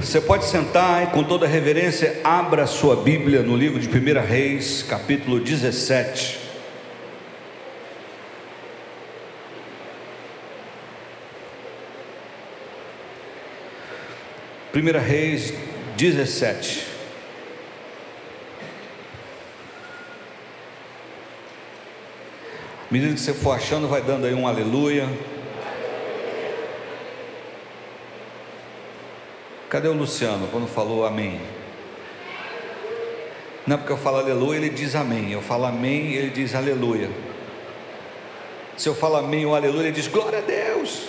Você pode sentar e com toda reverência abra sua Bíblia no livro de 1 Reis, capítulo 17. Primeira Reis 17. Medida que você for achando, vai dando aí um aleluia. Cadê o Luciano quando falou amém? Não, porque eu falo aleluia, ele diz amém. Eu falo amém, ele diz aleluia. Se eu falo amém ou aleluia, ele diz glória a Deus.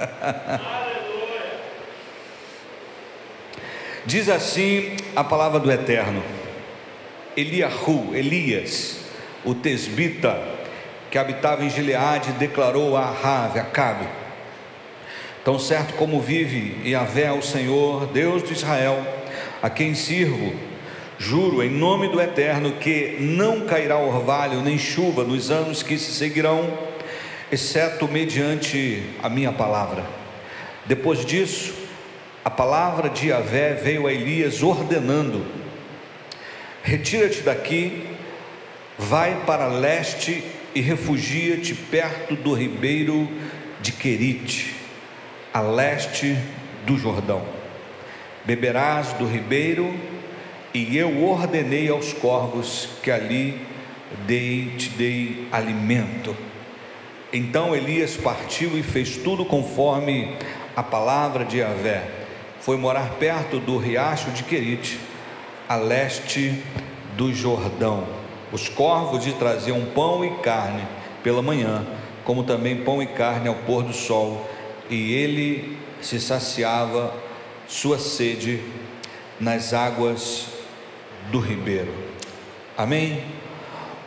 diz assim a palavra do Eterno: Eliahu, Elias, o tesbita, que habitava em Gileade, declarou a Ahave, a Cabe Tão certo como vive Yahvé o Senhor, Deus de Israel, a quem sirvo, juro em nome do Eterno que não cairá orvalho nem chuva nos anos que se seguirão, exceto mediante a minha palavra. Depois disso, a palavra de Yahvé veio a Elias ordenando: Retira-te daqui, vai para leste e refugia-te perto do ribeiro de Querite a leste do Jordão. Beberás do ribeiro, e eu ordenei aos corvos que ali dei, te dei alimento. Então Elias partiu e fez tudo conforme a palavra de Yahvé. Foi morar perto do riacho de Querite, a leste do Jordão. Os corvos lhe traziam pão e carne pela manhã, como também pão e carne ao pôr do sol e ele se saciava sua sede nas águas do ribeiro. Amém?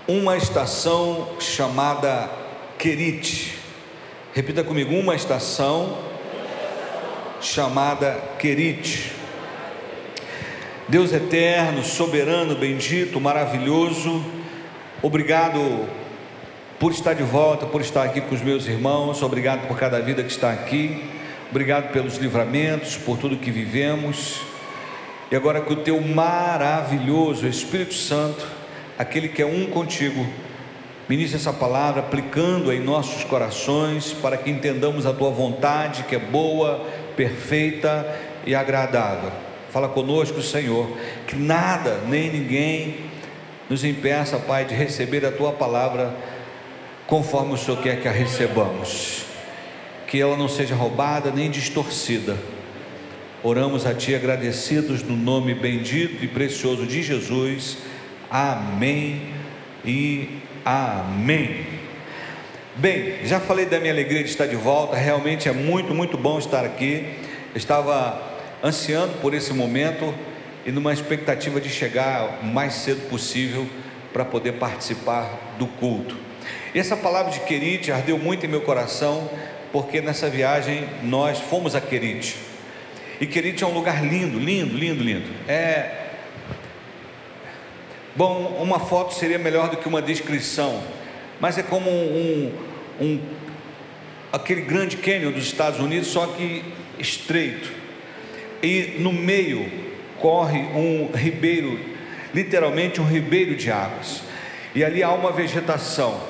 Uma estação chamada Querite. Repita comigo, uma estação chamada Querite. Deus eterno, soberano, bendito, maravilhoso, obrigado por estar de volta, por estar aqui com os meus irmãos. Obrigado por cada vida que está aqui. Obrigado pelos livramentos, por tudo que vivemos. E agora que o teu maravilhoso Espírito Santo, aquele que é um contigo, ministre essa palavra aplicando em nossos corações para que entendamos a tua vontade, que é boa, perfeita e agradável. Fala conosco, Senhor, que nada nem ninguém nos impeça, Pai, de receber a tua palavra conforme o Senhor quer que a recebamos, que ela não seja roubada nem distorcida. Oramos a Ti agradecidos no nome bendito e precioso de Jesus. Amém e amém. Bem, já falei da minha alegria de estar de volta, realmente é muito, muito bom estar aqui. Estava ansiando por esse momento e numa expectativa de chegar o mais cedo possível para poder participar do culto. Essa palavra de Querite ardeu muito em meu coração, porque nessa viagem nós fomos a Querite. E Querite é um lugar lindo, lindo, lindo, lindo. É Bom, uma foto seria melhor do que uma descrição, mas é como um, um, aquele grande cânion dos Estados Unidos, só que estreito. E no meio corre um ribeiro, literalmente um ribeiro de águas. E ali há uma vegetação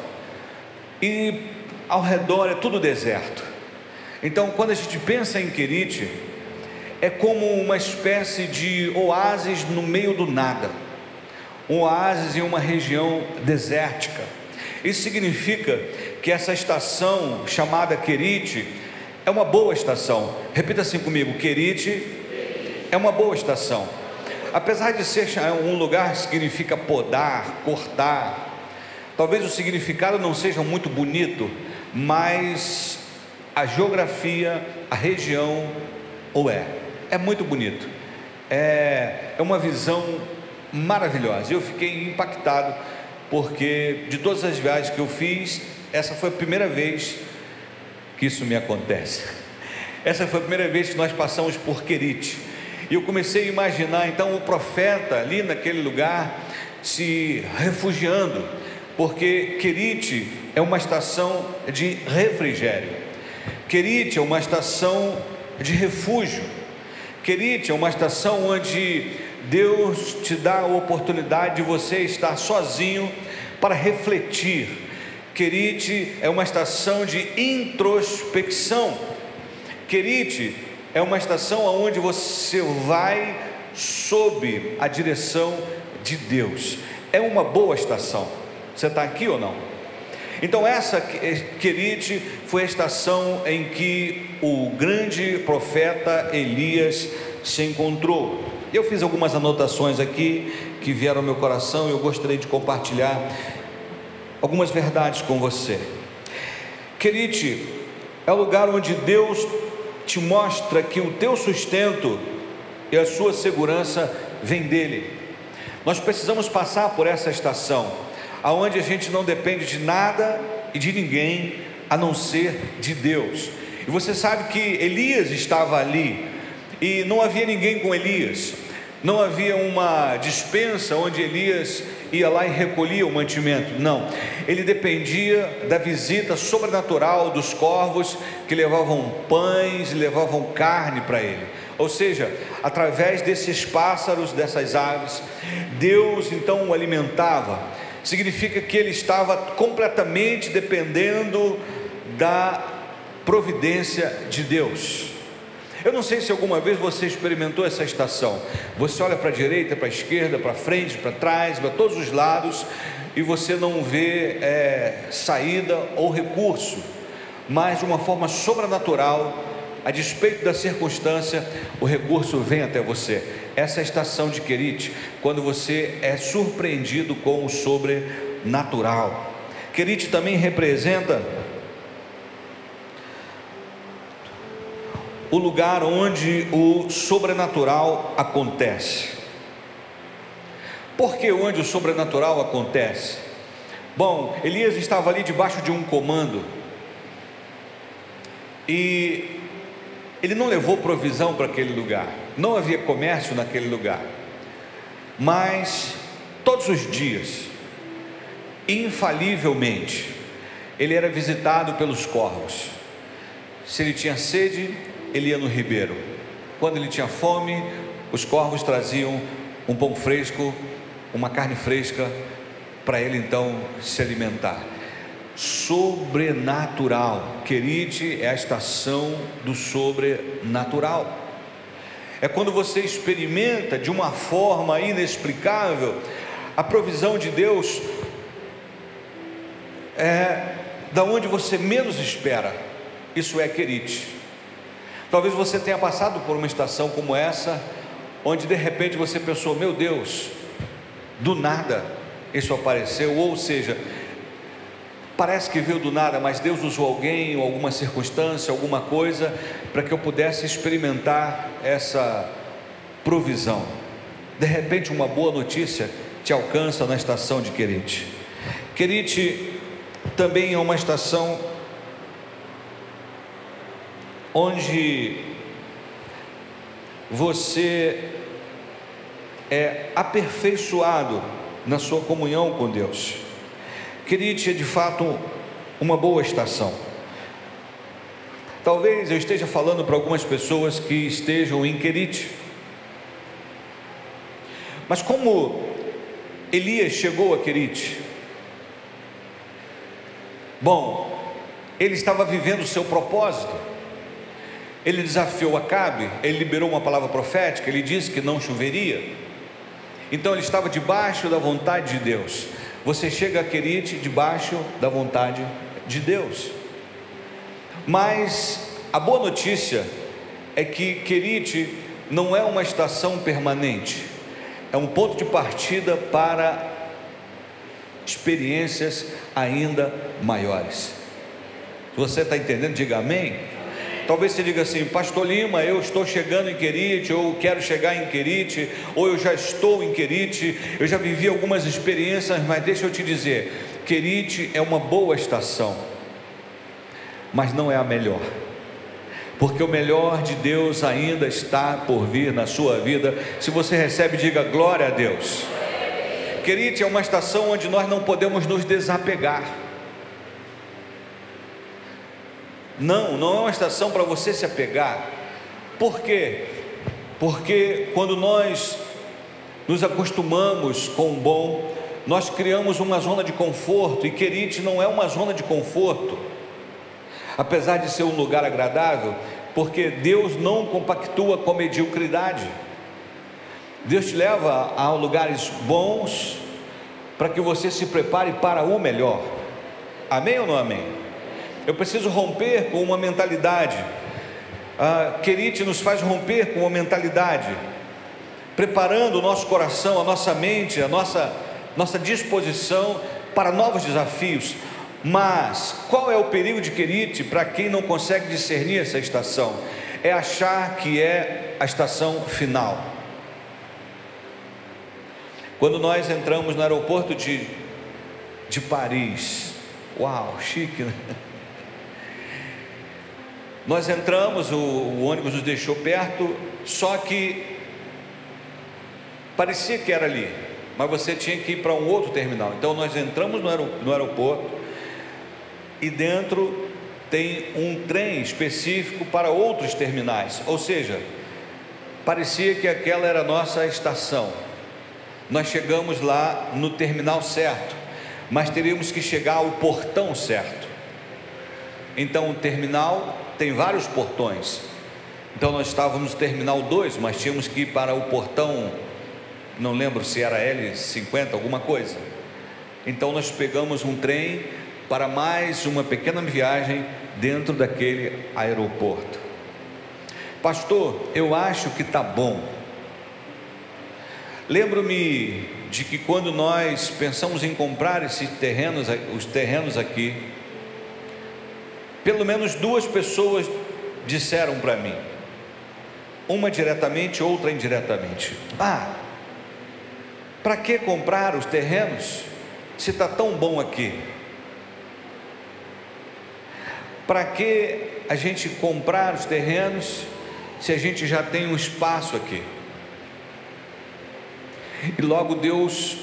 e ao redor é tudo deserto. Então, quando a gente pensa em Querite, é como uma espécie de oásis no meio do nada, um oásis em uma região desértica. Isso significa que essa estação chamada Querite é uma boa estação. Repita assim comigo: Querite é uma boa estação. Apesar de ser um lugar que significa podar, cortar, Talvez o significado não seja muito bonito, mas a geografia, a região, ou é, é muito bonito. É, é uma visão maravilhosa. Eu fiquei impactado porque de todas as viagens que eu fiz, essa foi a primeira vez que isso me acontece. Essa foi a primeira vez que nós passamos por Querite. E eu comecei a imaginar então o profeta ali naquele lugar se refugiando porque Querite é uma estação de refrigério. Querite é uma estação de refúgio. Querite é uma estação onde Deus te dá a oportunidade de você estar sozinho para refletir. Querite é uma estação de introspecção. Querite é uma estação onde você vai sob a direção de Deus. É uma boa estação. Você está aqui ou não? Então, essa, Querite, foi a estação em que o grande profeta Elias se encontrou. Eu fiz algumas anotações aqui que vieram ao meu coração e eu gostaria de compartilhar algumas verdades com você. Querite, é o lugar onde Deus te mostra que o teu sustento e a sua segurança vem dele. Nós precisamos passar por essa estação aonde a gente não depende de nada e de ninguém a não ser de Deus. E você sabe que Elias estava ali e não havia ninguém com Elias. Não havia uma dispensa onde Elias ia lá e recolhia o mantimento. Não. Ele dependia da visita sobrenatural dos corvos que levavam pães, levavam carne para ele. Ou seja, através desses pássaros, dessas aves, Deus então o alimentava significa que ele estava completamente dependendo da providência de Deus. Eu não sei se alguma vez você experimentou essa estação. Você olha para a direita, para a esquerda, para frente, para trás, para todos os lados e você não vê é, saída ou recurso, mas de uma forma sobrenatural, a despeito da circunstância, o recurso vem até você essa estação de Querite, quando você é surpreendido com o sobrenatural. Querite também representa o lugar onde o sobrenatural acontece. Por que onde o sobrenatural acontece? Bom, Elias estava ali debaixo de um comando e ele não levou provisão para aquele lugar não havia comércio naquele lugar, mas todos os dias, infalivelmente, ele era visitado pelos corvos. Se ele tinha sede, ele ia no ribeiro. Quando ele tinha fome, os corvos traziam um pão fresco, uma carne fresca, para ele então se alimentar. Sobrenatural, querite, é a estação do sobrenatural é quando você experimenta de uma forma inexplicável a provisão de Deus é da onde você menos espera. Isso é querite. Talvez você tenha passado por uma estação como essa, onde de repente você pensou: meu Deus, do nada isso apareceu, ou seja, Parece que veio do nada, mas Deus usou alguém, alguma circunstância, alguma coisa, para que eu pudesse experimentar essa provisão. De repente, uma boa notícia te alcança na estação de Querite. Querite também é uma estação onde você é aperfeiçoado na sua comunhão com Deus. Querite é de fato uma boa estação. Talvez eu esteja falando para algumas pessoas que estejam em Querite. Mas como Elias chegou a Querite? Bom, ele estava vivendo o seu propósito. Ele desafiou Acabe, ele liberou uma palavra profética, ele disse que não choveria. Então ele estava debaixo da vontade de Deus. Você chega a Querite debaixo da vontade de Deus. Mas a boa notícia é que Querite não é uma estação permanente, é um ponto de partida para experiências ainda maiores. Se você está entendendo, diga amém. Talvez você diga assim, Pastor Lima, eu estou chegando em Querite, ou quero chegar em Querite, ou eu já estou em Querite, eu já vivi algumas experiências, mas deixa eu te dizer, Querite é uma boa estação, mas não é a melhor, porque o melhor de Deus ainda está por vir na sua vida. Se você recebe, diga glória a Deus. Querite é uma estação onde nós não podemos nos desapegar. Não, não é uma estação para você se apegar. Por quê? Porque quando nós nos acostumamos com o bom, nós criamos uma zona de conforto e Querite não é uma zona de conforto, apesar de ser um lugar agradável, porque Deus não compactua com a mediocridade. Deus te leva a lugares bons para que você se prepare para o melhor. Amém ou não amém? Eu preciso romper com uma mentalidade. A Querite nos faz romper com uma mentalidade, preparando o nosso coração, a nossa mente, a nossa, nossa disposição para novos desafios. Mas qual é o perigo de Querite para quem não consegue discernir essa estação? É achar que é a estação final. Quando nós entramos no aeroporto de, de Paris, uau, chique, né? Nós entramos, o, o ônibus nos deixou perto, só que parecia que era ali, mas você tinha que ir para um outro terminal. Então nós entramos no aeroporto, e dentro tem um trem específico para outros terminais, ou seja, parecia que aquela era a nossa estação. Nós chegamos lá no terminal certo, mas teríamos que chegar ao portão certo. Então, o terminal tem vários portões. Então, nós estávamos no terminal 2, mas tínhamos que ir para o portão, não lembro se era L50, alguma coisa. Então, nós pegamos um trem para mais uma pequena viagem dentro daquele aeroporto. Pastor, eu acho que está bom. Lembro-me de que quando nós pensamos em comprar esses terrenos, os terrenos aqui, pelo menos duas pessoas disseram para mim, uma diretamente, outra indiretamente: Ah, para que comprar os terrenos se está tão bom aqui? Para que a gente comprar os terrenos se a gente já tem um espaço aqui? E logo Deus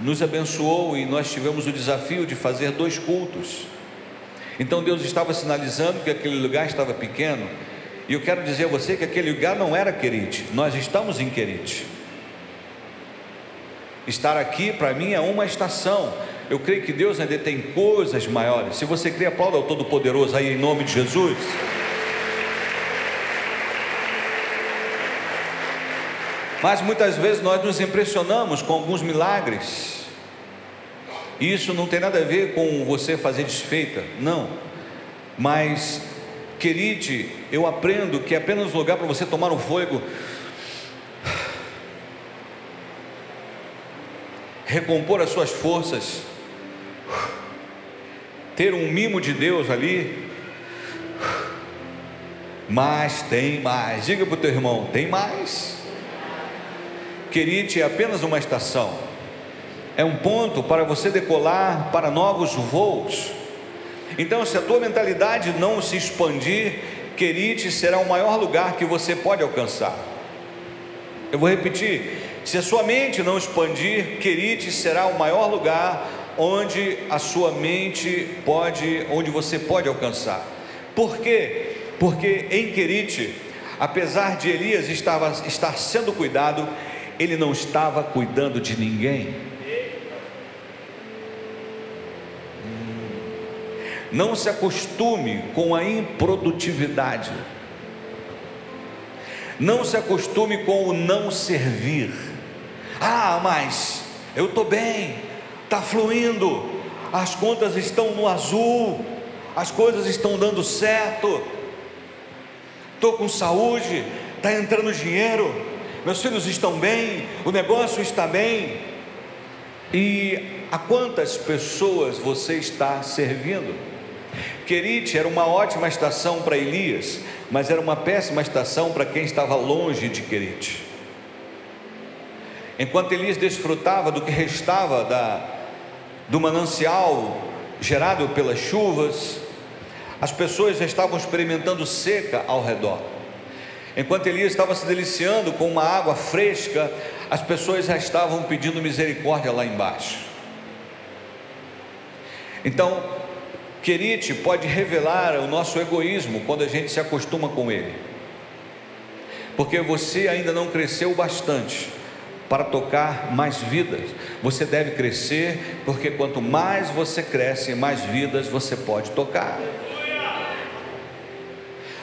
nos abençoou e nós tivemos o desafio de fazer dois cultos. Então Deus estava sinalizando que aquele lugar estava pequeno. E eu quero dizer a você que aquele lugar não era Querite, nós estamos em Querite. Estar aqui para mim é uma estação, eu creio que Deus ainda tem coisas maiores. Se você crê, aplauda ao Todo-Poderoso aí em nome de Jesus. Mas muitas vezes nós nos impressionamos com alguns milagres. Isso não tem nada a ver com você fazer desfeita, não. Mas, queride, eu aprendo que é apenas lugar para você tomar um fôlego, recompor as suas forças ter um mimo de Deus ali, mas tem mais. Diga para o teu irmão: tem mais. Querite é apenas uma estação, é um ponto para você decolar para novos voos. Então, se a tua mentalidade não se expandir, Querite será o maior lugar que você pode alcançar. Eu vou repetir: se a sua mente não expandir, Querite será o maior lugar onde a sua mente pode, onde você pode alcançar. Por quê? Porque em Querite, apesar de Elias estava, estar sendo cuidado, ele não estava cuidando de ninguém. Não se acostume com a improdutividade. Não se acostume com o não servir. Ah, mas eu estou bem, está fluindo, as contas estão no azul, as coisas estão dando certo, estou com saúde, está entrando dinheiro, meus filhos estão bem, o negócio está bem. E a quantas pessoas você está servindo? Querite era uma ótima estação para Elias, mas era uma péssima estação para quem estava longe de Querite. Enquanto Elias desfrutava do que restava da, do manancial gerado pelas chuvas, as pessoas já estavam experimentando seca ao redor. Enquanto Elias estava se deliciando com uma água fresca, as pessoas já estavam pedindo misericórdia lá embaixo. Então, Querite pode revelar o nosso egoísmo quando a gente se acostuma com ele. porque você ainda não cresceu bastante para tocar mais vidas. Você deve crescer, porque quanto mais você cresce, mais vidas você pode tocar.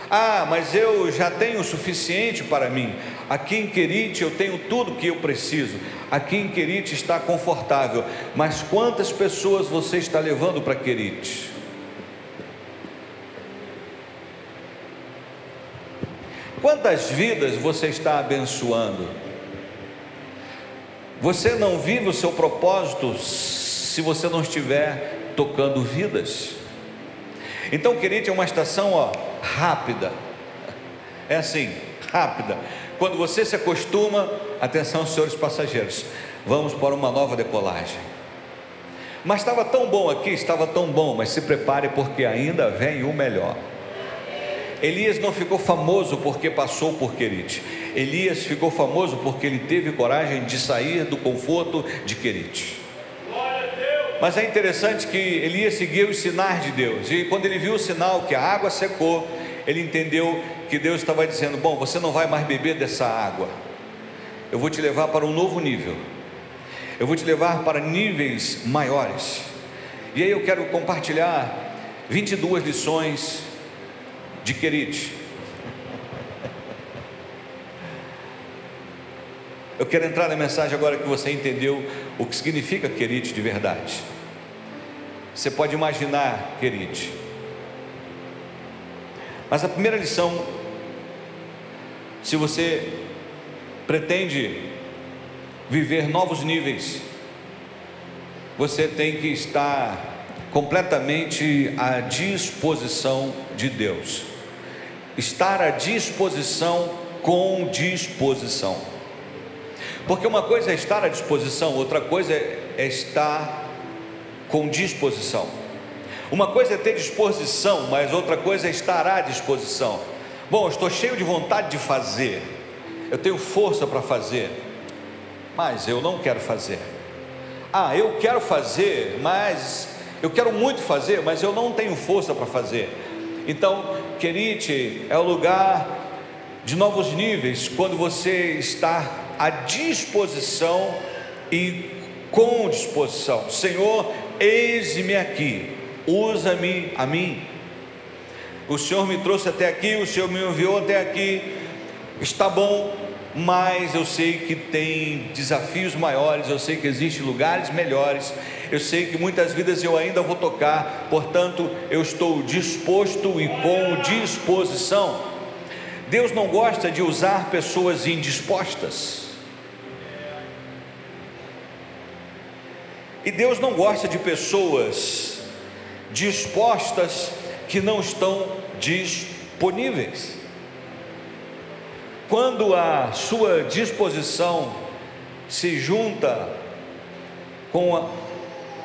Ah, mas eu já tenho o suficiente para mim. Aqui em Querite eu tenho tudo que eu preciso. Aqui em Querite está confortável. Mas quantas pessoas você está levando para Querite? Quantas vidas você está abençoando? Você não vive o seu propósito se você não estiver tocando vidas. Então, Querite é uma estação, ó, rápida. É assim, rápida. Quando você se acostuma, atenção, senhores passageiros, vamos para uma nova decolagem. Mas estava tão bom aqui, estava tão bom, mas se prepare porque ainda vem o melhor. Elias não ficou famoso porque passou por Querite. Elias ficou famoso porque ele teve coragem de sair do conforto de Querite. Mas é interessante que Elias seguiu os sinais de Deus, e quando ele viu o sinal que a água secou, ele entendeu que Deus estava dizendo: Bom, você não vai mais beber dessa água, eu vou te levar para um novo nível, eu vou te levar para níveis maiores. E aí eu quero compartilhar 22 lições de Querite. Eu quero entrar na mensagem agora que você entendeu o que significa Querite de verdade. Você pode imaginar, Querite. Mas a primeira lição, se você pretende viver novos níveis, você tem que estar completamente à disposição de Deus. Estar à disposição com disposição. Porque uma coisa é estar à disposição, outra coisa é estar com disposição. Uma coisa é ter disposição, mas outra coisa é estar à disposição. Bom, estou cheio de vontade de fazer, eu tenho força para fazer, mas eu não quero fazer. Ah, eu quero fazer, mas eu quero muito fazer, mas eu não tenho força para fazer. Então, Querite é o lugar de novos níveis quando você está à disposição e com disposição. Senhor, eis-me aqui, usa-me a mim. O Senhor me trouxe até aqui, o Senhor me enviou até aqui. Está bom, mas eu sei que tem desafios maiores, eu sei que existem lugares melhores, eu sei que muitas vidas eu ainda vou tocar, portanto, eu estou disposto e com disposição. Deus não gosta de usar pessoas indispostas. E Deus não gosta de pessoas dispostas que não estão disponíveis. Quando a sua disposição se junta com a,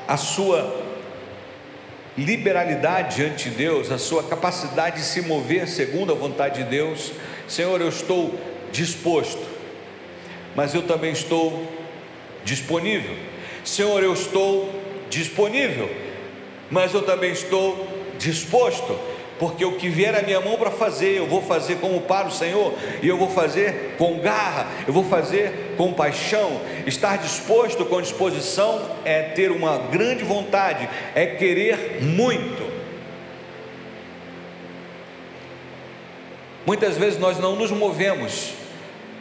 a sua liberalidade diante de Deus, a sua capacidade de se mover segundo a vontade de Deus, Senhor, eu estou disposto, mas eu também estou disponível. Senhor, eu estou disponível, mas eu também estou disposto, porque o que vier à minha mão para fazer, eu vou fazer como para o Senhor, e eu vou fazer com garra, eu vou fazer com paixão. Estar disposto com disposição é ter uma grande vontade, é querer muito. Muitas vezes nós não nos movemos,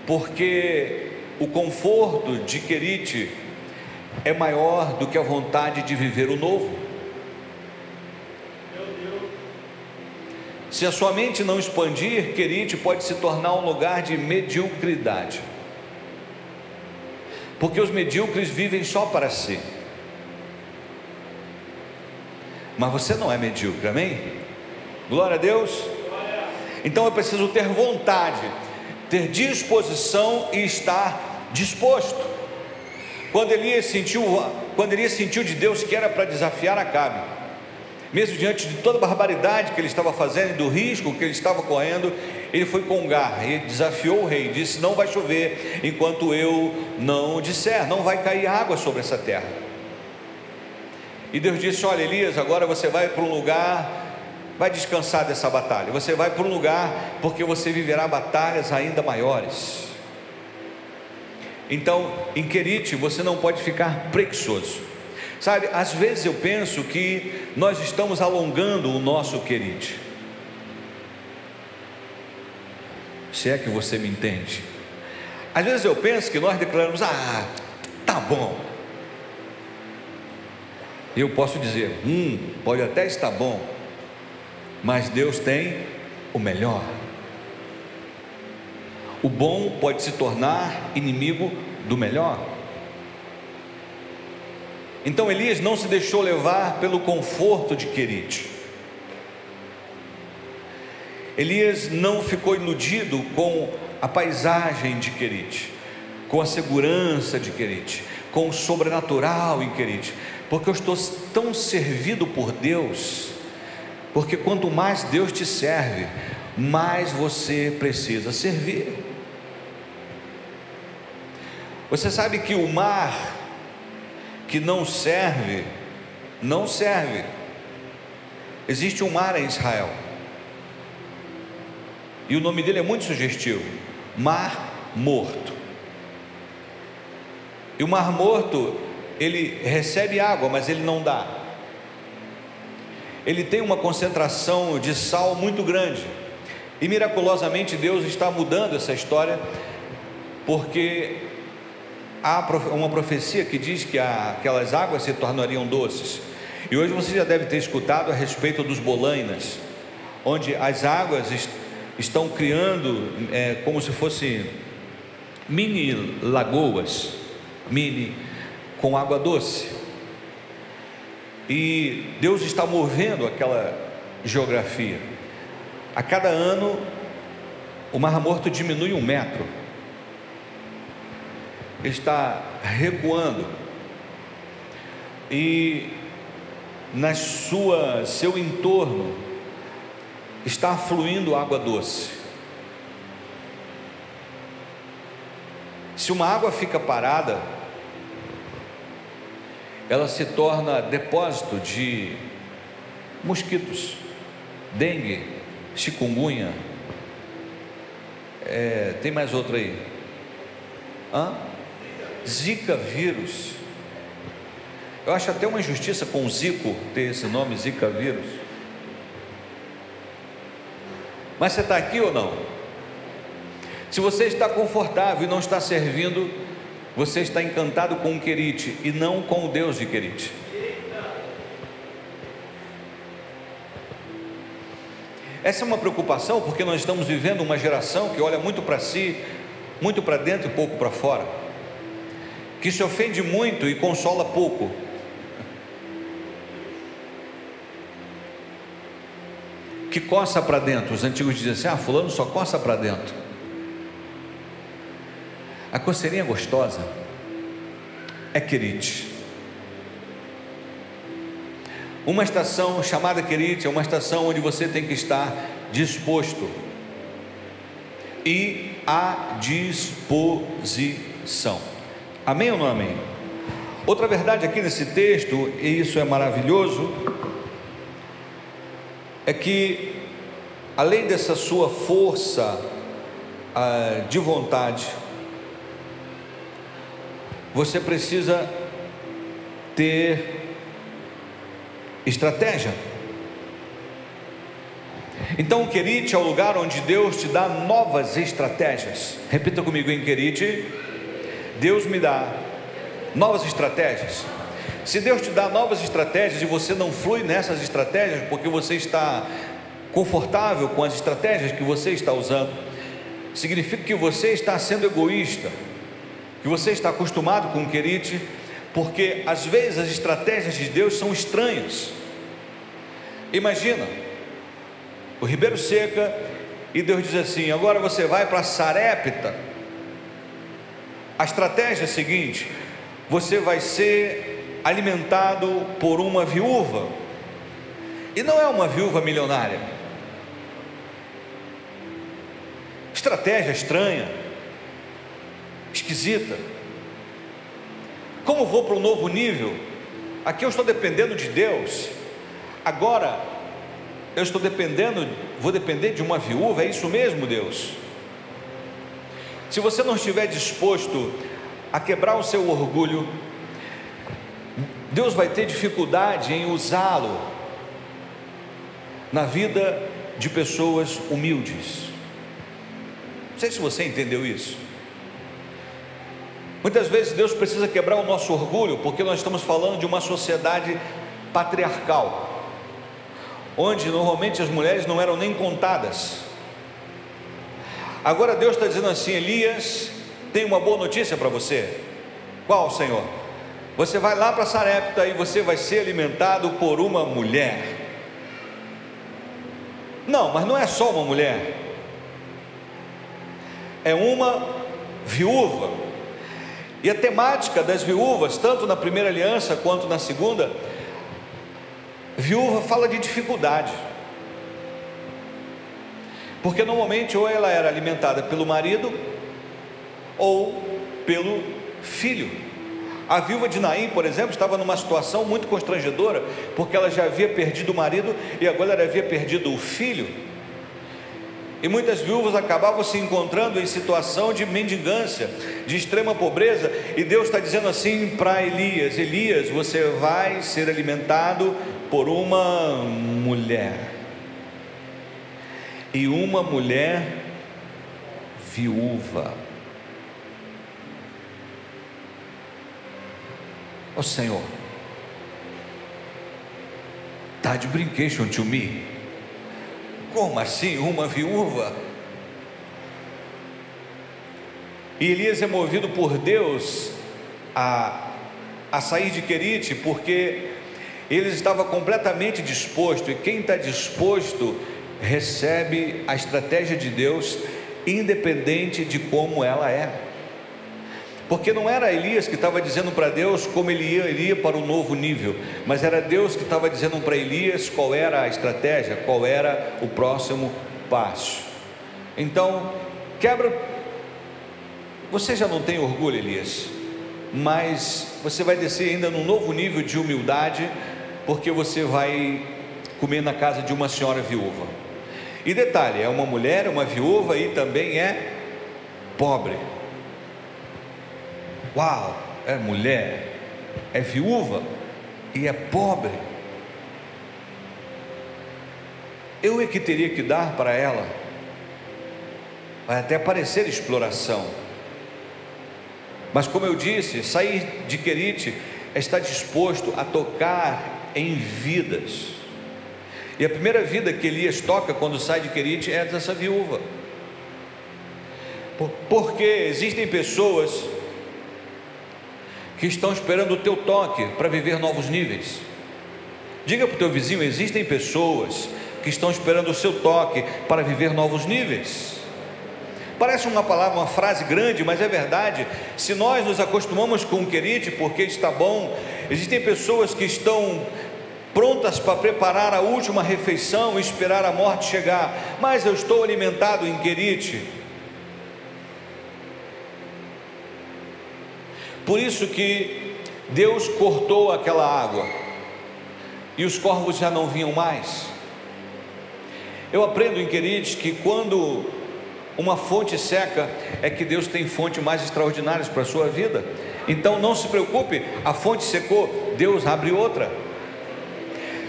porque o conforto de Querite é maior do que a vontade de viver o novo. Se a sua mente não expandir, Querite pode se tornar um lugar de mediocridade. Porque os medíocres vivem só para si. Mas você não é medíocre, amém? Glória a Deus. Então eu preciso ter vontade, ter disposição e estar disposto. Quando Elias sentiu, quando Elias sentiu de Deus que era para desafiar Acabe, mesmo diante de toda a barbaridade que ele estava fazendo e do risco que ele estava correndo, ele foi com garra e desafiou o rei, disse: Não vai chover enquanto eu não disser, não vai cair água sobre essa terra. E Deus disse: Olha, Elias, agora você vai para um lugar vai descansar dessa batalha. Você vai para um lugar porque você viverá batalhas ainda maiores. Então, em Querite, você não pode ficar preguiçoso. Sabe, às vezes eu penso que nós estamos alongando o nosso Querite. Se é que você me entende. Às vezes eu penso que nós declaramos: ah, tá bom. Eu posso dizer: hum, pode até estar bom, mas Deus tem o melhor. O bom pode se tornar inimigo do melhor. Então Elias não se deixou levar pelo conforto de Querite. Elias não ficou iludido com a paisagem de Querite, com a segurança de Querite, com o sobrenatural em Querite, porque eu estou tão servido por Deus, porque quanto mais Deus te serve, mais você precisa servir. Você sabe que o mar que não serve, não serve. Existe um mar em Israel. E o nome dele é muito sugestivo: Mar Morto. E o Mar Morto, ele recebe água, mas ele não dá. Ele tem uma concentração de sal muito grande. E miraculosamente Deus está mudando essa história, porque há uma profecia que diz que aquelas águas se tornariam doces. E hoje você já deve ter escutado a respeito dos bolainas, onde as águas estão criando é, como se fossem mini lagoas, mini com água doce. E Deus está movendo aquela geografia. A cada ano, o Mar Morto diminui um metro está recuando e na sua seu entorno está fluindo água doce. Se uma água fica parada, ela se torna depósito de mosquitos, dengue, chikungunya. É, tem mais outra aí? Hã? Zika vírus. Eu acho até uma injustiça com o Zico ter esse nome, Zika vírus. Mas você está aqui ou não? Se você está confortável e não está servindo, você está encantado com o Querite e não com o Deus de Querite. Essa é uma preocupação porque nós estamos vivendo uma geração que olha muito para si, muito para dentro e pouco para fora que se ofende muito e consola pouco. Que coça para dentro. Os antigos diziam assim: ah, Fulano só coça para dentro. A coceirinha gostosa é querite. Uma estação chamada querite é uma estação onde você tem que estar disposto e à disposição. Amém ou não amém? Outra verdade aqui nesse texto, e isso é maravilhoso, é que além dessa sua força ah, de vontade, você precisa ter estratégia. Então, Querite é o lugar onde Deus te dá novas estratégias. Repita comigo em Querite Deus me dá novas estratégias. Se Deus te dá novas estratégias e você não flui nessas estratégias porque você está confortável com as estratégias que você está usando, significa que você está sendo egoísta, que você está acostumado com o querite, porque às vezes as estratégias de Deus são estranhas. Imagina, o ribeiro seca e Deus diz assim: agora você vai para Sarepta a estratégia é a seguinte: você vai ser alimentado por uma viúva, e não é uma viúva milionária. Estratégia estranha, esquisita. Como vou para um novo nível? Aqui eu estou dependendo de Deus. Agora, eu estou dependendo, vou depender de uma viúva, é isso mesmo, Deus? Se você não estiver disposto a quebrar o seu orgulho, Deus vai ter dificuldade em usá-lo na vida de pessoas humildes. Não sei se você entendeu isso. Muitas vezes Deus precisa quebrar o nosso orgulho, porque nós estamos falando de uma sociedade patriarcal, onde normalmente as mulheres não eram nem contadas. Agora Deus está dizendo assim: Elias, tem uma boa notícia para você. Qual, Senhor? Você vai lá para Sarepta e você vai ser alimentado por uma mulher. Não, mas não é só uma mulher, é uma viúva. E a temática das viúvas, tanto na primeira aliança quanto na segunda, viúva fala de dificuldade. Porque normalmente ou ela era alimentada pelo marido ou pelo filho. A viúva de Naim, por exemplo, estava numa situação muito constrangedora, porque ela já havia perdido o marido e agora ela havia perdido o filho. E muitas viúvas acabavam se encontrando em situação de mendigância, de extrema pobreza, e Deus está dizendo assim para Elias: Elias, você vai ser alimentado por uma mulher, e uma mulher viúva. Ó oh, Senhor, tá de brincation to me. Como assim, uma viúva? E Elias é movido por Deus a, a sair de Querite, porque ele estava completamente disposto, e quem está disposto recebe a estratégia de Deus, independente de como ela é. Porque não era Elias que estava dizendo para Deus como ele ia, iria para um novo nível, mas era Deus que estava dizendo para Elias qual era a estratégia, qual era o próximo passo. Então, quebra. Você já não tem orgulho, Elias, mas você vai descer ainda num novo nível de humildade, porque você vai comer na casa de uma senhora viúva. E detalhe, é uma mulher, uma viúva e também é pobre. Uau, é mulher, é viúva e é pobre. Eu é que teria que dar para ela. Vai até parecer exploração. Mas como eu disse, sair de Querite é estar disposto a tocar em vidas. E a primeira vida que Elias toca quando sai de Querite é dessa viúva. Porque existem pessoas que estão esperando o teu toque para viver novos níveis. Diga para o teu vizinho: existem pessoas que estão esperando o seu toque para viver novos níveis. Parece uma palavra, uma frase grande, mas é verdade. Se nós nos acostumamos com o querite porque está bom, existem pessoas que estão prontas para preparar a última refeição e esperar a morte chegar, mas eu estou alimentado em querite Por isso que Deus cortou aquela água e os corvos já não vinham mais. Eu aprendo em Queridos que quando uma fonte seca, é que Deus tem fontes mais extraordinárias para a sua vida. Então não se preocupe, a fonte secou, Deus abre outra.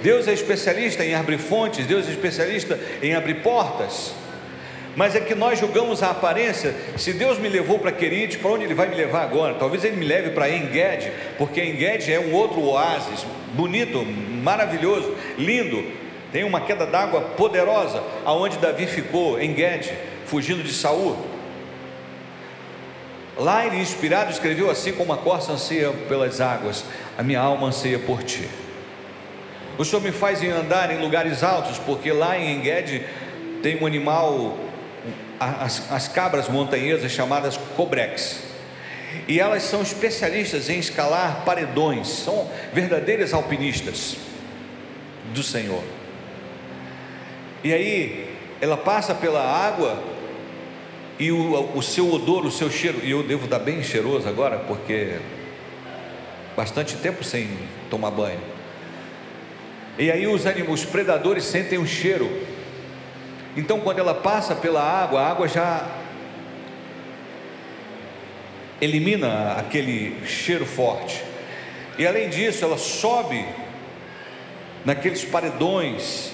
Deus é especialista em abrir fontes, Deus é especialista em abrir portas mas é que nós julgamos a aparência. Se Deus me levou para Querite, para onde Ele vai me levar agora? Talvez Ele me leve para Enged, porque Enged é um outro oásis, bonito, maravilhoso, lindo. Tem uma queda d'água poderosa, aonde Davi ficou, Enged, fugindo de Saul. Lá ele, inspirado, escreveu assim: Como a corça anseia pelas águas, a minha alma anseia por ti. O Senhor me faz andar em lugares altos, porque lá em Enged tem um animal as, as cabras montanhesas chamadas cobrex. E elas são especialistas em escalar paredões, são verdadeiras alpinistas do Senhor. E aí, ela passa pela água e o, o seu odor, o seu cheiro, e eu devo estar bem cheiroso agora, porque bastante tempo sem tomar banho. E aí os animais, predadores sentem o cheiro. Então quando ela passa pela água, a água já elimina aquele cheiro forte. E além disso, ela sobe naqueles paredões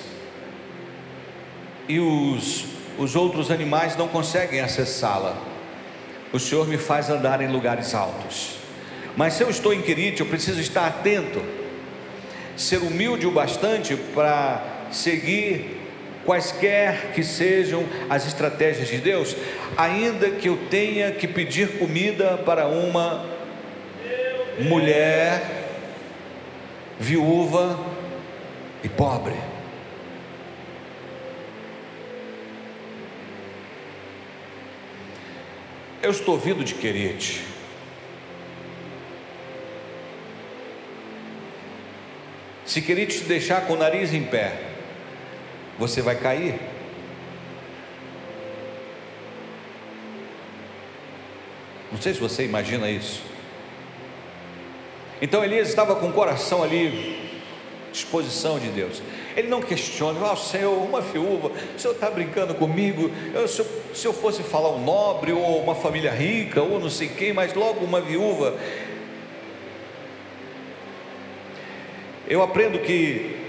e os, os outros animais não conseguem acessá-la. O Senhor me faz andar em lugares altos. Mas se eu estou em Querite, eu preciso estar atento, ser humilde o bastante para seguir quaisquer que sejam as estratégias de Deus, ainda que eu tenha que pedir comida para uma mulher viúva e pobre. Eu estou vindo de Querite. Se Querite te deixar com o nariz em pé, você vai cair. Não sei se você imagina isso. Então Elias estava com o coração ali, disposição de Deus. Ele não questiona, ah, Senhor, uma viúva, o Senhor está brincando comigo. Eu, se, eu, se eu fosse falar um nobre, ou uma família rica, ou não sei quem, mas logo uma viúva. Eu aprendo que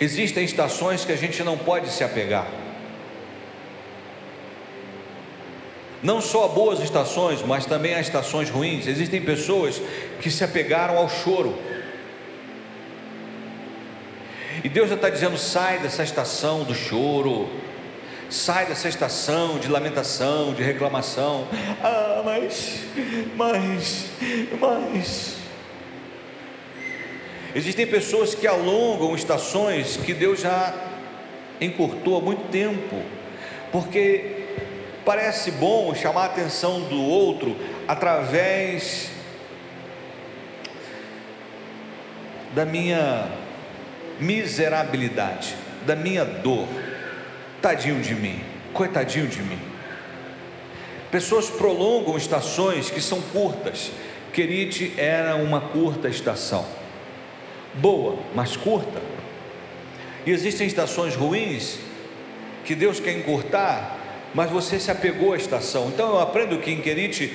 Existem estações que a gente não pode se apegar. Não só boas estações, mas também há estações ruins. Existem pessoas que se apegaram ao choro. E Deus já está dizendo: sai dessa estação do choro, sai dessa estação de lamentação, de reclamação. Ah, mas, mas, mas. Existem pessoas que alongam estações que Deus já encurtou há muito tempo, porque parece bom chamar a atenção do outro através da minha miserabilidade, da minha dor. Tadinho de mim, coitadinho de mim. Pessoas prolongam estações que são curtas. Querite era uma curta estação boa, mas curta. E existem estações ruins que Deus quer encurtar, mas você se apegou à estação. Então eu aprendo que em Querite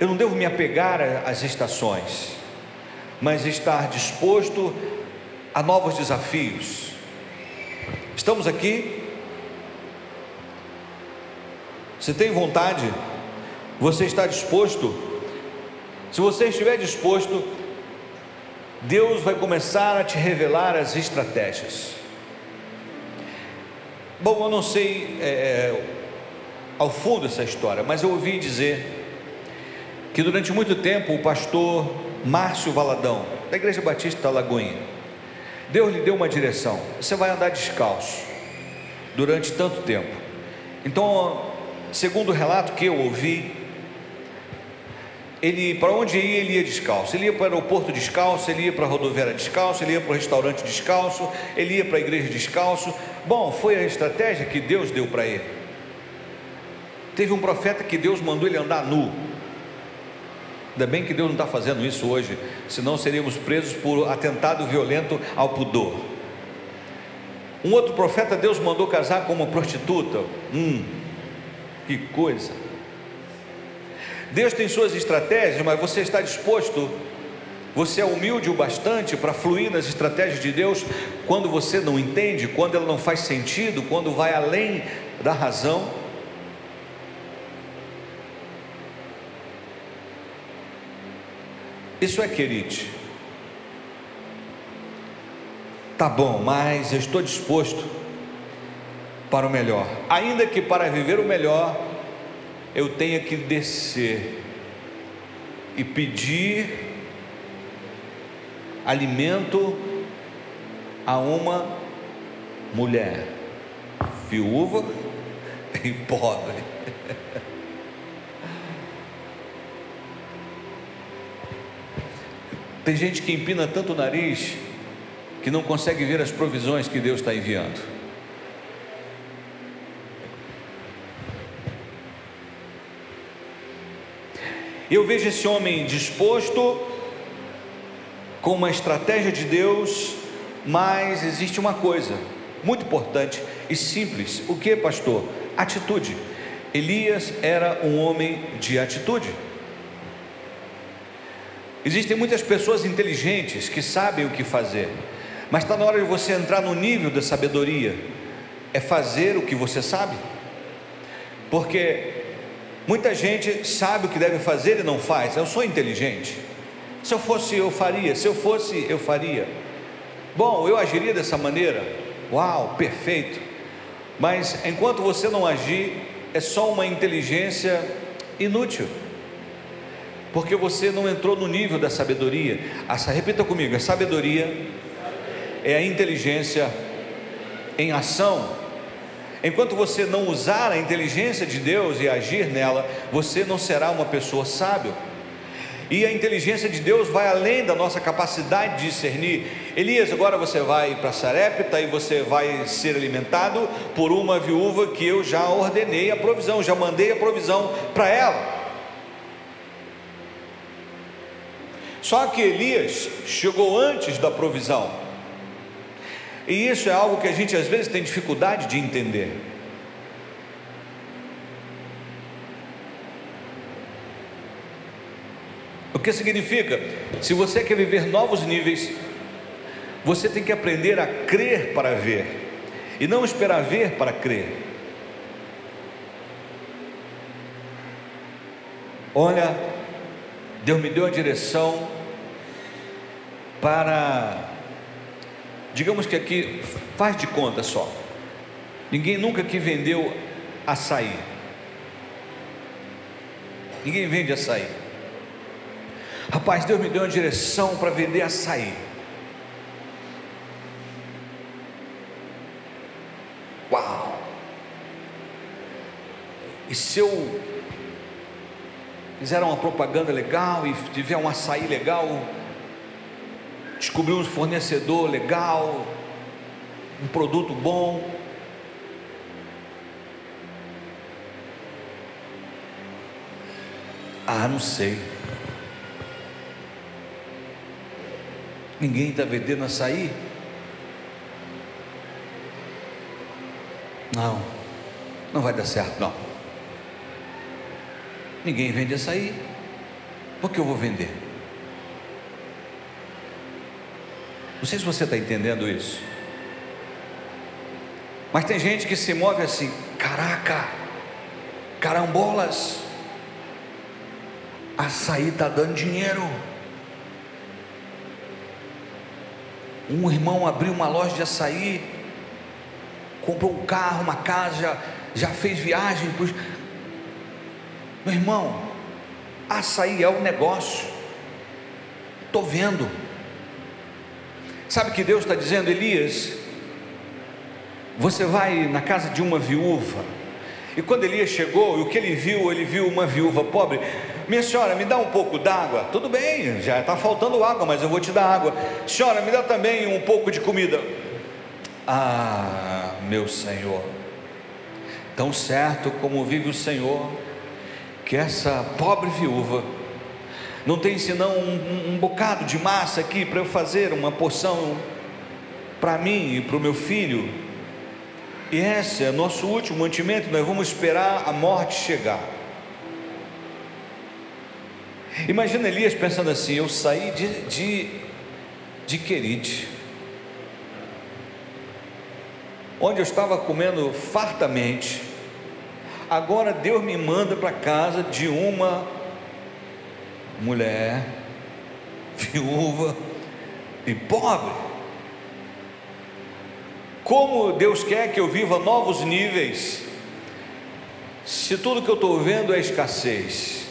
eu não devo me apegar às estações, mas estar disposto a novos desafios. Estamos aqui. Você tem vontade? Você está disposto? Se você estiver disposto, Deus vai começar a te revelar as estratégias. Bom, eu não sei é, é, ao fundo essa história, mas eu ouvi dizer que durante muito tempo o pastor Márcio Valadão, da Igreja Batista da Lagoinha, Deus lhe deu uma direção: você vai andar descalço durante tanto tempo. Então, segundo o relato que eu ouvi, ele para onde ia, ele ia descalço. Ele ia para o aeroporto descalço, ele ia para a rodoviária descalço, ele ia para o restaurante descalço, ele ia para a igreja descalço. Bom, foi a estratégia que Deus deu para ele. Teve um profeta que Deus mandou ele andar nu. Ainda bem que Deus não está fazendo isso hoje, senão seríamos presos por atentado violento ao pudor. Um outro profeta Deus mandou casar com uma prostituta. Hum, que coisa. Deus tem suas estratégias, mas você está disposto, você é humilde o bastante para fluir nas estratégias de Deus quando você não entende, quando ela não faz sentido, quando vai além da razão. Isso é querite. Tá bom, mas eu estou disposto para o melhor, ainda que para viver o melhor eu tenha que descer e pedir alimento a uma mulher viúva e pobre. Tem gente que empina tanto o nariz que não consegue ver as provisões que Deus está enviando. Eu vejo esse homem disposto com uma estratégia de Deus, mas existe uma coisa muito importante e simples. O que, pastor? Atitude. Elias era um homem de atitude. Existem muitas pessoas inteligentes que sabem o que fazer, mas está na hora de você entrar no nível da sabedoria, é fazer o que você sabe, porque muita gente sabe o que deve fazer e não faz. Eu sou inteligente, se eu fosse, eu faria, se eu fosse, eu faria. Bom, eu agiria dessa maneira, uau, perfeito, mas enquanto você não agir, é só uma inteligência inútil porque você não entrou no nível da sabedoria. Essa, repita comigo: a sabedoria é a inteligência em ação. Enquanto você não usar a inteligência de Deus e agir nela, você não será uma pessoa sábia. E a inteligência de Deus vai além da nossa capacidade de discernir. Elias, agora você vai para Sarepta e você vai ser alimentado por uma viúva que eu já ordenei a provisão, já mandei a provisão para ela. Só que Elias chegou antes da provisão. E isso é algo que a gente às vezes tem dificuldade de entender. O que significa? Se você quer viver novos níveis, você tem que aprender a crer para ver, e não esperar ver para crer. Olha, Deus me deu a direção para, digamos que aqui, faz de conta só, ninguém nunca que vendeu açaí, ninguém vende açaí, rapaz, Deus me deu uma direção para vender açaí, uau, e se eu fizer uma propaganda legal e tiver um açaí legal, descobrir um fornecedor legal, um produto bom. Ah, não sei. Ninguém está vendendo açaí? Não, não vai dar certo, não. Ninguém vende açaí. Por que eu vou vender? Não sei se você está entendendo isso. Mas tem gente que se move assim: caraca, carambolas, açaí está dando dinheiro. Um irmão abriu uma loja de açaí, comprou um carro, uma casa, já, já fez viagem. Meu irmão, açaí é um negócio. Estou vendo. Sabe que Deus está dizendo, Elias? Você vai na casa de uma viúva. E quando Elias chegou, e o que ele viu? Ele viu uma viúva pobre. Minha senhora, me dá um pouco d'água. Tudo bem, já está faltando água, mas eu vou te dar água. Senhora, me dá também um pouco de comida. Ah, meu Senhor, tão certo como vive o Senhor, que essa pobre viúva não tem senão um, um, um bocado de massa aqui para eu fazer uma porção para mim e para o meu filho. E esse é nosso último mantimento, nós vamos esperar a morte chegar. Imagina Elias pensando assim: eu saí de, de, de Querite, onde eu estava comendo fartamente, agora Deus me manda para casa de uma mulher, viúva e pobre. Como Deus quer que eu viva novos níveis, se tudo que eu estou vendo é escassez.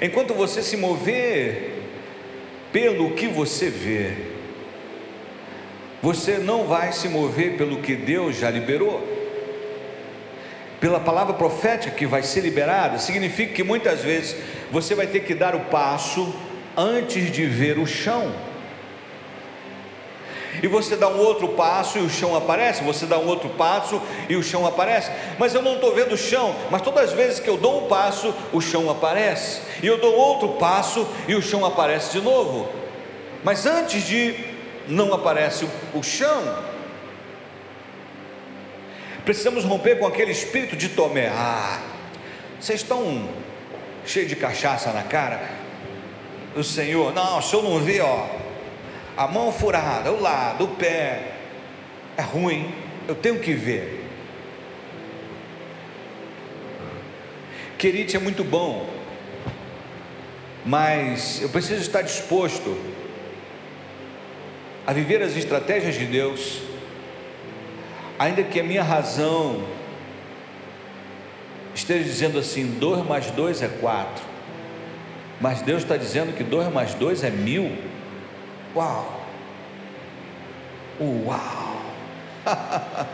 Enquanto você se mover pelo que você vê, você não vai se mover pelo que Deus já liberou pela palavra profética que vai ser liberada, significa que muitas vezes você vai ter que dar o passo antes de ver o chão. E você dá um outro passo e o chão aparece, você dá um outro passo e o chão aparece. Mas eu não estou vendo o chão, mas todas as vezes que eu dou um passo, o chão aparece. E eu dou outro passo e o chão aparece de novo. Mas antes de não aparece o chão, precisamos romper com aquele espírito de Tomé. Ah, vocês estão cheios de cachaça na cara? O Senhor, não, o Senhor não vê, ó, a mão furada, o lado, o pé, é ruim, eu tenho que ver. Querite é muito bom, mas eu preciso estar disposto a viver as estratégias de Deus, ainda que a minha razão esteja dizendo assim: 2 mais 2 é 4, mas Deus está dizendo que 2 mais 2 é mil. Uau! Uau!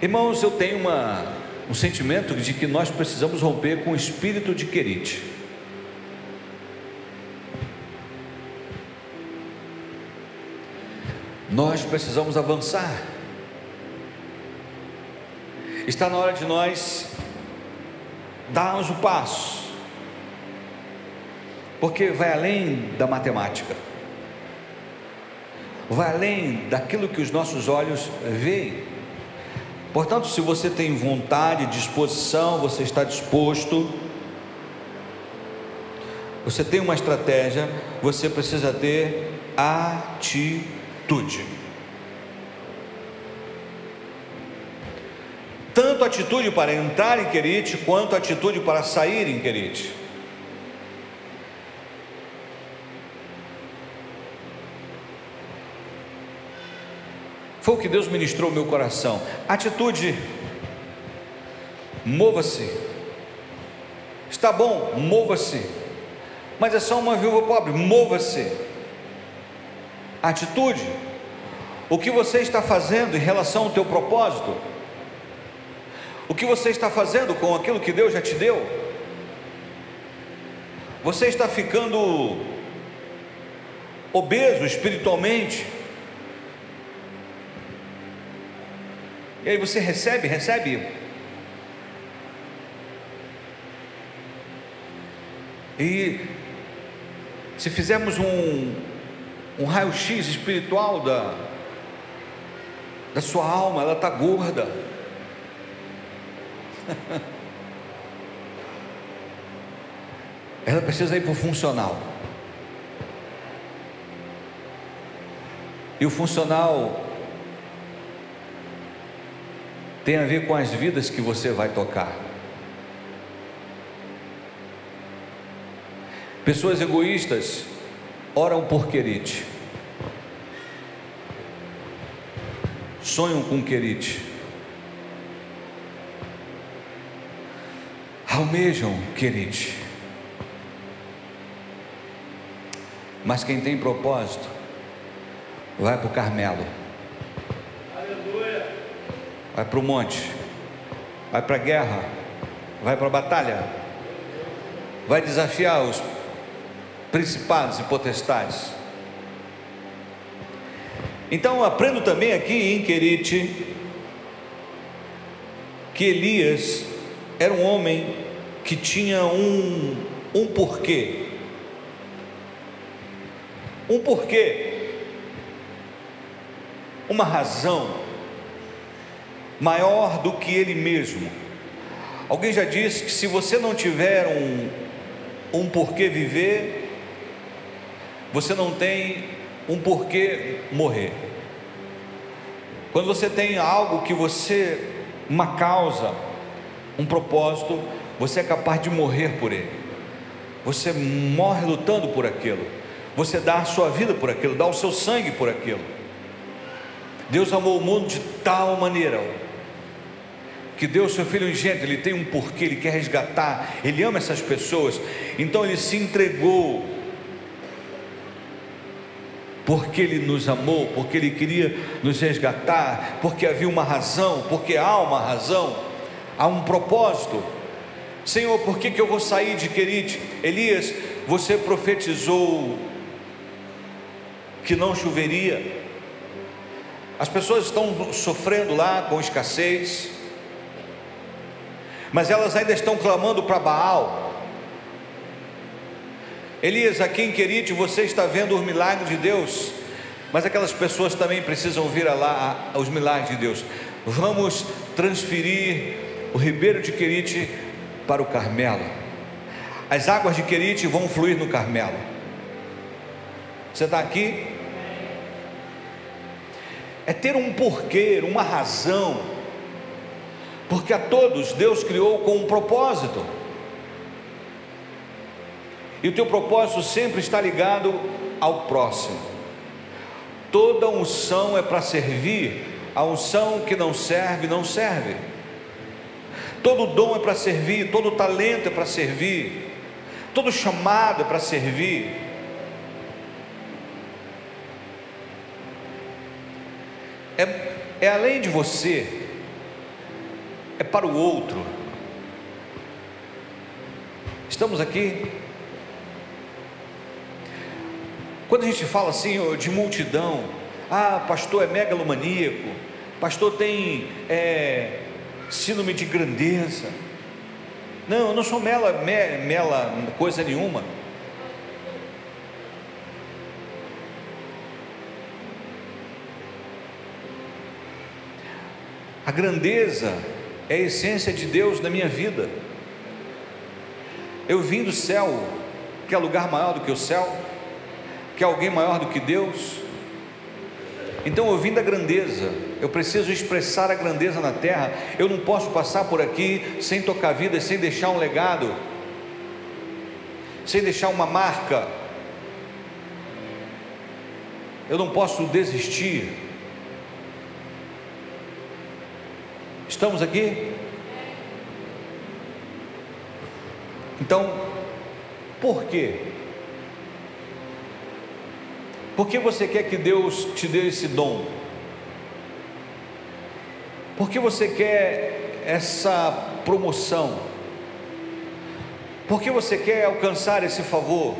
Irmãos, eu tenho uma, um sentimento de que nós precisamos romper com o espírito de querite. Nós precisamos avançar. Está na hora de nós darmos o passo porque vai além da matemática, vai além daquilo que os nossos olhos veem. Portanto, se você tem vontade, disposição, você está disposto, você tem uma estratégia, você precisa ter atitude. Tanto atitude para entrar em Querite, quanto atitude para sair em Querite. Foi o que Deus ministrou meu coração. Atitude, mova-se. Está bom, mova-se. Mas é só uma viúva pobre, mova-se. Atitude. O que você está fazendo em relação ao teu propósito? O que você está fazendo com aquilo que Deus já te deu? Você está ficando obeso espiritualmente? E aí você recebe, recebe. E se fizermos um, um raio-x espiritual da, da sua alma, ela está gorda. ela precisa ir para o funcional. E o funcional tem a ver com as vidas que você vai tocar. Pessoas egoístas oram por querite, sonham com querite, almejam querite, mas quem tem propósito vai para o Carmelo vai para o monte, vai para a guerra, vai para a batalha, vai desafiar os principados e potestades. Então aprendo também aqui em Querite que Elias era um homem que tinha um, um porquê. Um porquê. Uma razão maior do que ele mesmo. Alguém já disse que se você não tiver um, um porquê viver, você não tem um porquê morrer. Quando você tem algo que você, uma causa, um propósito, você é capaz de morrer por ele. Você morre lutando por aquilo. Você dá a sua vida por aquilo, dá o seu sangue por aquilo. Deus amou o mundo de tal maneira que Deus, seu filho ingênuo, ele tem um porquê, ele quer resgatar, ele ama essas pessoas, então ele se entregou, porque ele nos amou, porque ele queria nos resgatar, porque havia uma razão, porque há uma razão, há um propósito. Senhor, por que, que eu vou sair de Querite? Elias, você profetizou que não choveria. As pessoas estão sofrendo lá com escassez, mas elas ainda estão clamando para Baal. Elias, aqui em Querite, você está vendo os milagres de Deus, mas aquelas pessoas também precisam vir lá os milagres de Deus. Vamos transferir o ribeiro de Querite para o Carmelo. As águas de Querite vão fluir no Carmelo. Você está aqui? É ter um porquê, uma razão, porque a todos Deus criou com um propósito, e o teu propósito sempre está ligado ao próximo. Toda unção é para servir, a unção que não serve, não serve. Todo dom é para servir, todo talento é para servir, todo chamado é para servir. é, é além de você, é para o outro. Estamos aqui. Quando a gente fala assim de multidão, ah, pastor é megalomaníaco, pastor tem é, síndrome de grandeza. Não, eu não sou mela, mela coisa nenhuma. A grandeza é a essência de Deus na minha vida. Eu vim do céu, que é lugar maior do que o céu, que alguém maior do que Deus. Então eu vim da grandeza, eu preciso expressar a grandeza na terra. Eu não posso passar por aqui sem tocar vida, sem deixar um legado, sem deixar uma marca. Eu não posso desistir. Estamos aqui? Então, por quê? Por que você quer que Deus te dê esse dom? Por que você quer essa promoção? Por que você quer alcançar esse favor?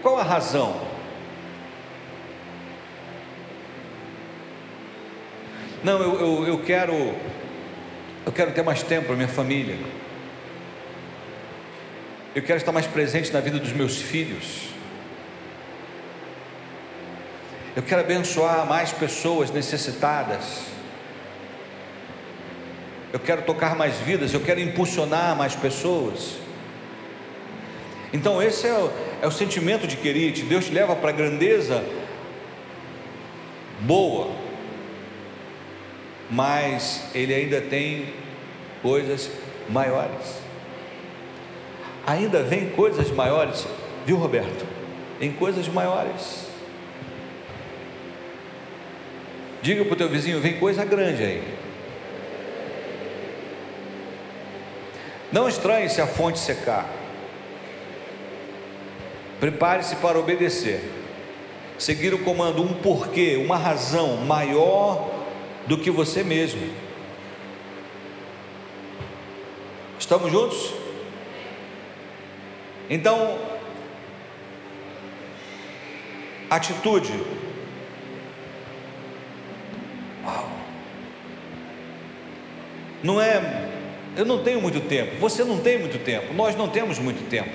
Qual a razão? Não, eu, eu, eu quero eu quero ter mais tempo para minha família. Eu quero estar mais presente na vida dos meus filhos. Eu quero abençoar mais pessoas necessitadas. Eu quero tocar mais vidas, eu quero impulsionar mais pessoas. Então, esse é o, é o sentimento de querite. Deus te leva para a grandeza boa, mas ele ainda tem coisas maiores. Ainda vem coisas maiores, viu, Roberto? Em coisas maiores. Diga para o teu vizinho: vem coisa grande aí. Não estranhe se a fonte secar. Prepare-se para obedecer. Seguir o comando, um porquê, uma razão maior do que você mesmo. Estamos juntos? Então, atitude. Uau. Não é, eu não tenho muito tempo, você não tem muito tempo, nós não temos muito tempo.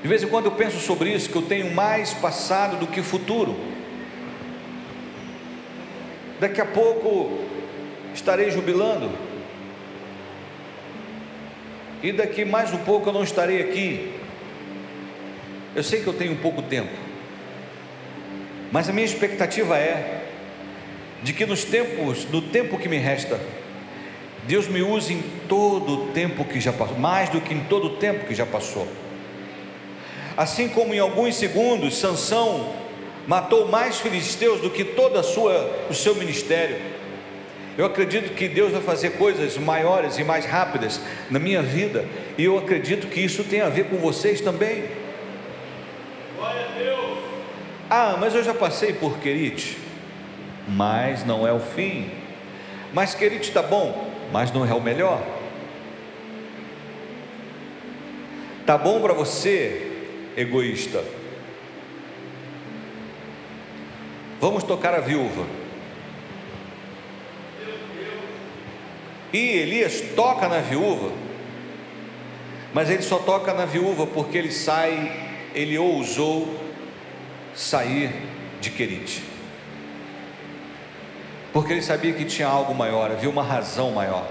De vez em quando eu penso sobre isso, que eu tenho mais passado do que futuro. Daqui a pouco estarei jubilando. E daqui mais um pouco eu não estarei aqui. Eu sei que eu tenho pouco tempo. Mas a minha expectativa é de que nos tempos, no tempo que me resta, Deus me use em todo o tempo que já passou, mais do que em todo o tempo que já passou. Assim como em alguns segundos Sansão matou mais filisteus do que toda a sua o seu ministério. Eu acredito que Deus vai fazer coisas maiores e mais rápidas na minha vida, e eu acredito que isso tem a ver com vocês também. Glória a Deus. Ah, mas eu já passei por Querite, mas não é o fim. Mas Querite está bom, mas não é o melhor. Tá bom para você, egoísta? Vamos tocar a viúva. E Elias toca na viúva, mas ele só toca na viúva porque ele sai, ele ousou sair de Querite, porque ele sabia que tinha algo maior, havia uma razão maior,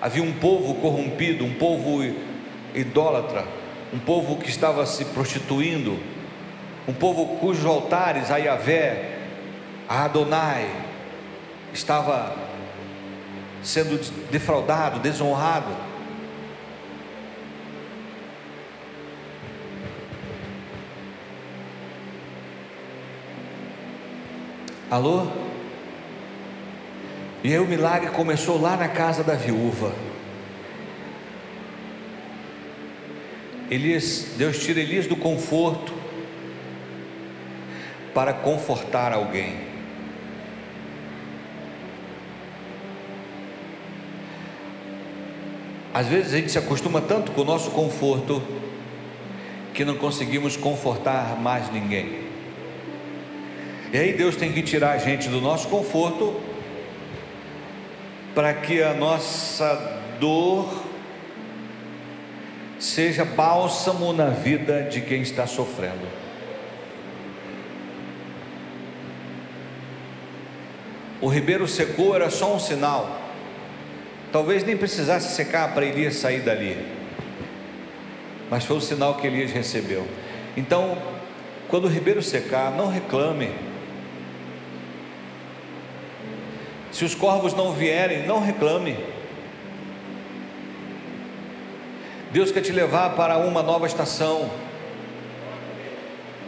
havia um povo corrompido, um povo idólatra, um povo que estava se prostituindo, um povo cujos altares a Yahvé, a Adonai, estava sendo defraudado, desonrado. Alô? E aí o milagre começou lá na casa da viúva. Elias, Deus tira Elias do conforto para confortar alguém. Às vezes a gente se acostuma tanto com o nosso conforto que não conseguimos confortar mais ninguém. E aí Deus tem que tirar a gente do nosso conforto para que a nossa dor seja bálsamo na vida de quem está sofrendo. O ribeiro secou era só um sinal Talvez nem precisasse secar para Elias sair dali, mas foi o sinal que Elias recebeu. Então, quando o ribeiro secar, não reclame. Se os corvos não vierem, não reclame. Deus quer te levar para uma nova estação.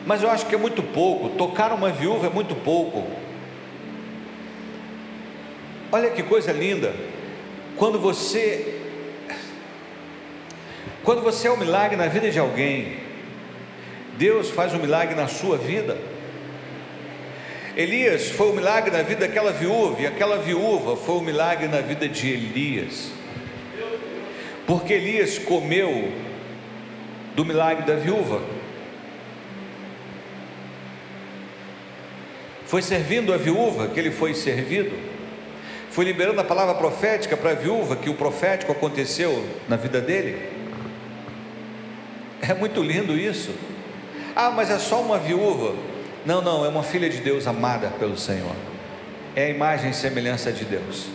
Mas eu acho que é muito pouco. Tocar uma viúva é muito pouco. Olha que coisa linda. Quando você quando você é um milagre na vida de alguém, Deus faz um milagre na sua vida. Elias foi um milagre na vida daquela viúva, e aquela viúva foi um milagre na vida de Elias. Porque Elias comeu do milagre da viúva. Foi servindo a viúva que ele foi servido foi liberando a palavra profética para a viúva, que o profético aconteceu na vida dele. É muito lindo isso. Ah, mas é só uma viúva. Não, não, é uma filha de Deus amada pelo Senhor. É a imagem e semelhança de Deus.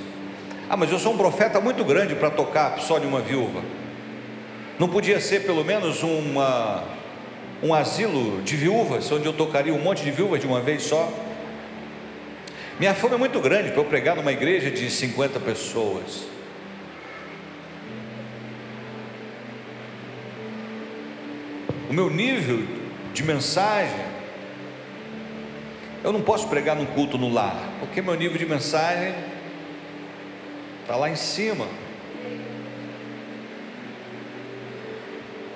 Ah, mas eu sou um profeta muito grande para tocar só de uma viúva. Não podia ser pelo menos uma, um asilo de viúvas, onde eu tocaria um monte de viúvas de uma vez só? Minha fome é muito grande para eu pregar numa igreja de 50 pessoas. O meu nível de mensagem, eu não posso pregar num culto no lar, porque meu nível de mensagem está lá em cima.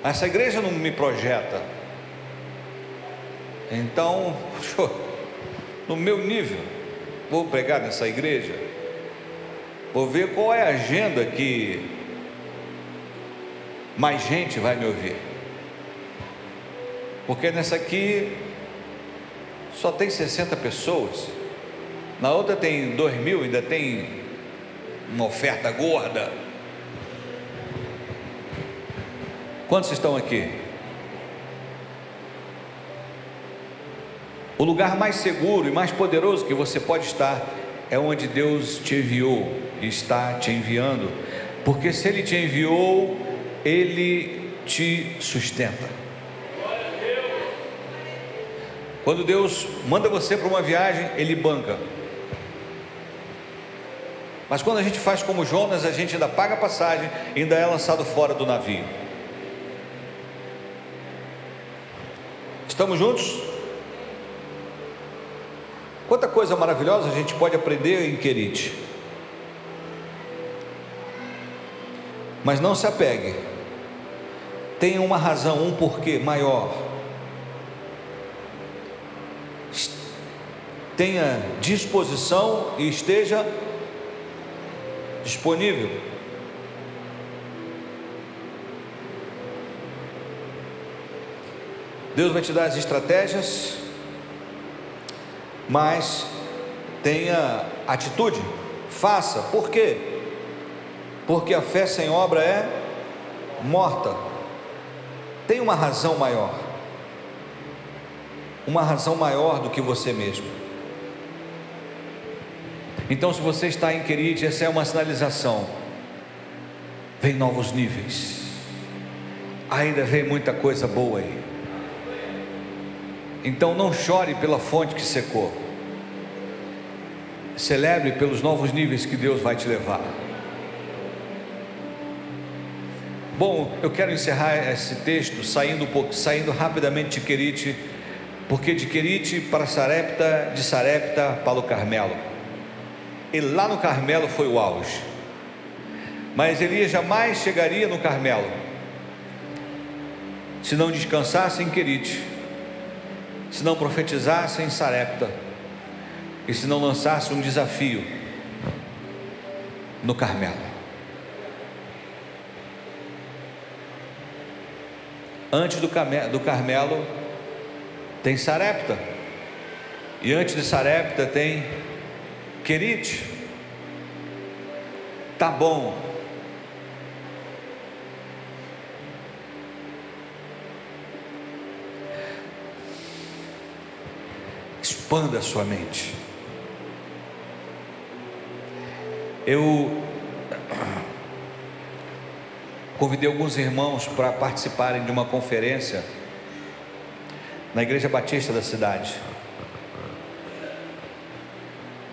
Essa igreja não me projeta. Então, no meu nível, vou pregar nessa igreja, vou ver qual é a agenda que mais gente vai me ouvir. Porque nessa aqui só tem 60 pessoas, na outra tem 2 mil, ainda tem uma oferta gorda. Quantos estão aqui? O lugar mais seguro e mais poderoso que você pode estar é onde Deus te enviou e está te enviando, porque se Ele te enviou, Ele te sustenta. Quando Deus manda você para uma viagem, Ele banca. Mas quando a gente faz como Jonas, a gente ainda paga a passagem e ainda é lançado fora do navio. Estamos juntos? Quanta coisa maravilhosa a gente pode aprender em Querite. Mas não se apegue. Tenha uma razão, um porquê maior. Tenha disposição e esteja disponível. Deus vai te dar as estratégias, mas tenha atitude, faça. Por quê? Porque a fé sem obra é morta. Tem uma razão maior. Uma razão maior do que você mesmo. Então, se você está em Querite, essa é uma sinalização. Vem novos níveis. Ainda vem muita coisa boa aí. Então, não chore pela fonte que secou. Celebre pelos novos níveis que Deus vai te levar. Bom, eu quero encerrar esse texto saindo, saindo rapidamente de Querite, porque de Querite para Sarepta, de Sarepta para o Carmelo. E lá no Carmelo foi o auge. Mas Elias jamais chegaria no Carmelo se não descansasse em Querite, se não profetizasse em Sarepta e se não lançasse um desafio no Carmelo. Antes do, do Carmelo tem Sarepta, e antes de Sarepta tem Querite, tá bom. Expanda a sua mente. Eu convidei alguns irmãos para participarem de uma conferência na Igreja Batista da cidade.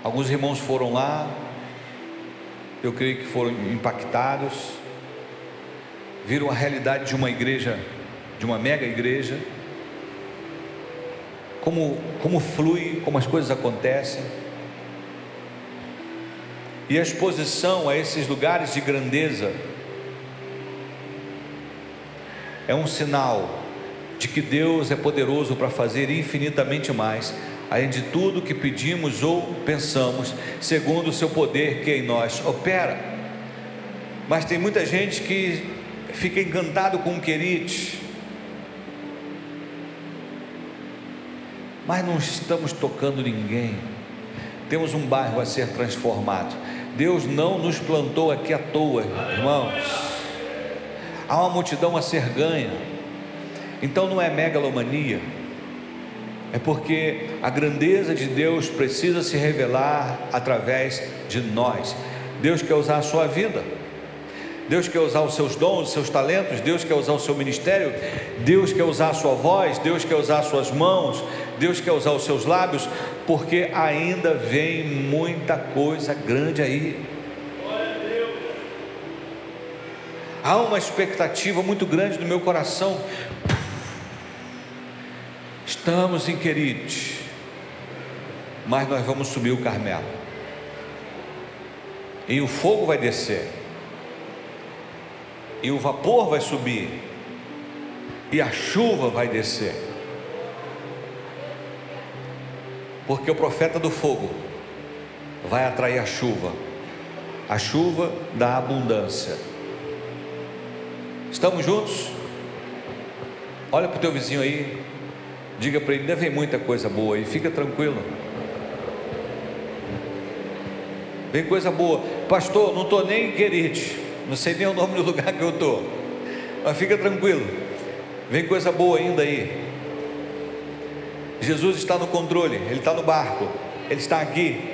Alguns irmãos foram lá, eu creio que foram impactados, viram a realidade de uma igreja, de uma mega igreja, como, como flui, como as coisas acontecem. E a exposição a esses lugares de grandeza é um sinal de que Deus é poderoso para fazer infinitamente mais além de tudo que pedimos ou pensamos, segundo o seu poder que em nós opera. Mas tem muita gente que fica encantado com o querite, mas não estamos tocando ninguém. Temos um bairro a ser transformado. Deus não nos plantou aqui à toa, irmãos. Há uma multidão a ser ganha. Então não é megalomania é porque a grandeza de Deus precisa se revelar através de nós. Deus quer usar a sua vida, Deus quer usar os seus dons, os seus talentos, Deus quer usar o seu ministério, Deus quer usar a sua voz, Deus quer usar as suas mãos, Deus quer usar os seus lábios, porque ainda vem muita coisa grande aí. Há uma expectativa muito grande no meu coração Estamos em Querite, mas nós vamos subir o Carmelo. E o fogo vai descer. E o vapor vai subir. E a chuva vai descer. Porque o profeta do fogo vai atrair a chuva. A chuva da abundância. Estamos juntos? Olha para o teu vizinho aí, Diga para ele, vem muita coisa boa e fica tranquilo. Vem coisa boa. Pastor, não estou nem em Querite, não sei nem o nome do lugar que eu estou. Mas fica tranquilo. Vem coisa boa ainda aí. Jesus está no controle, Ele está no barco, Ele está aqui.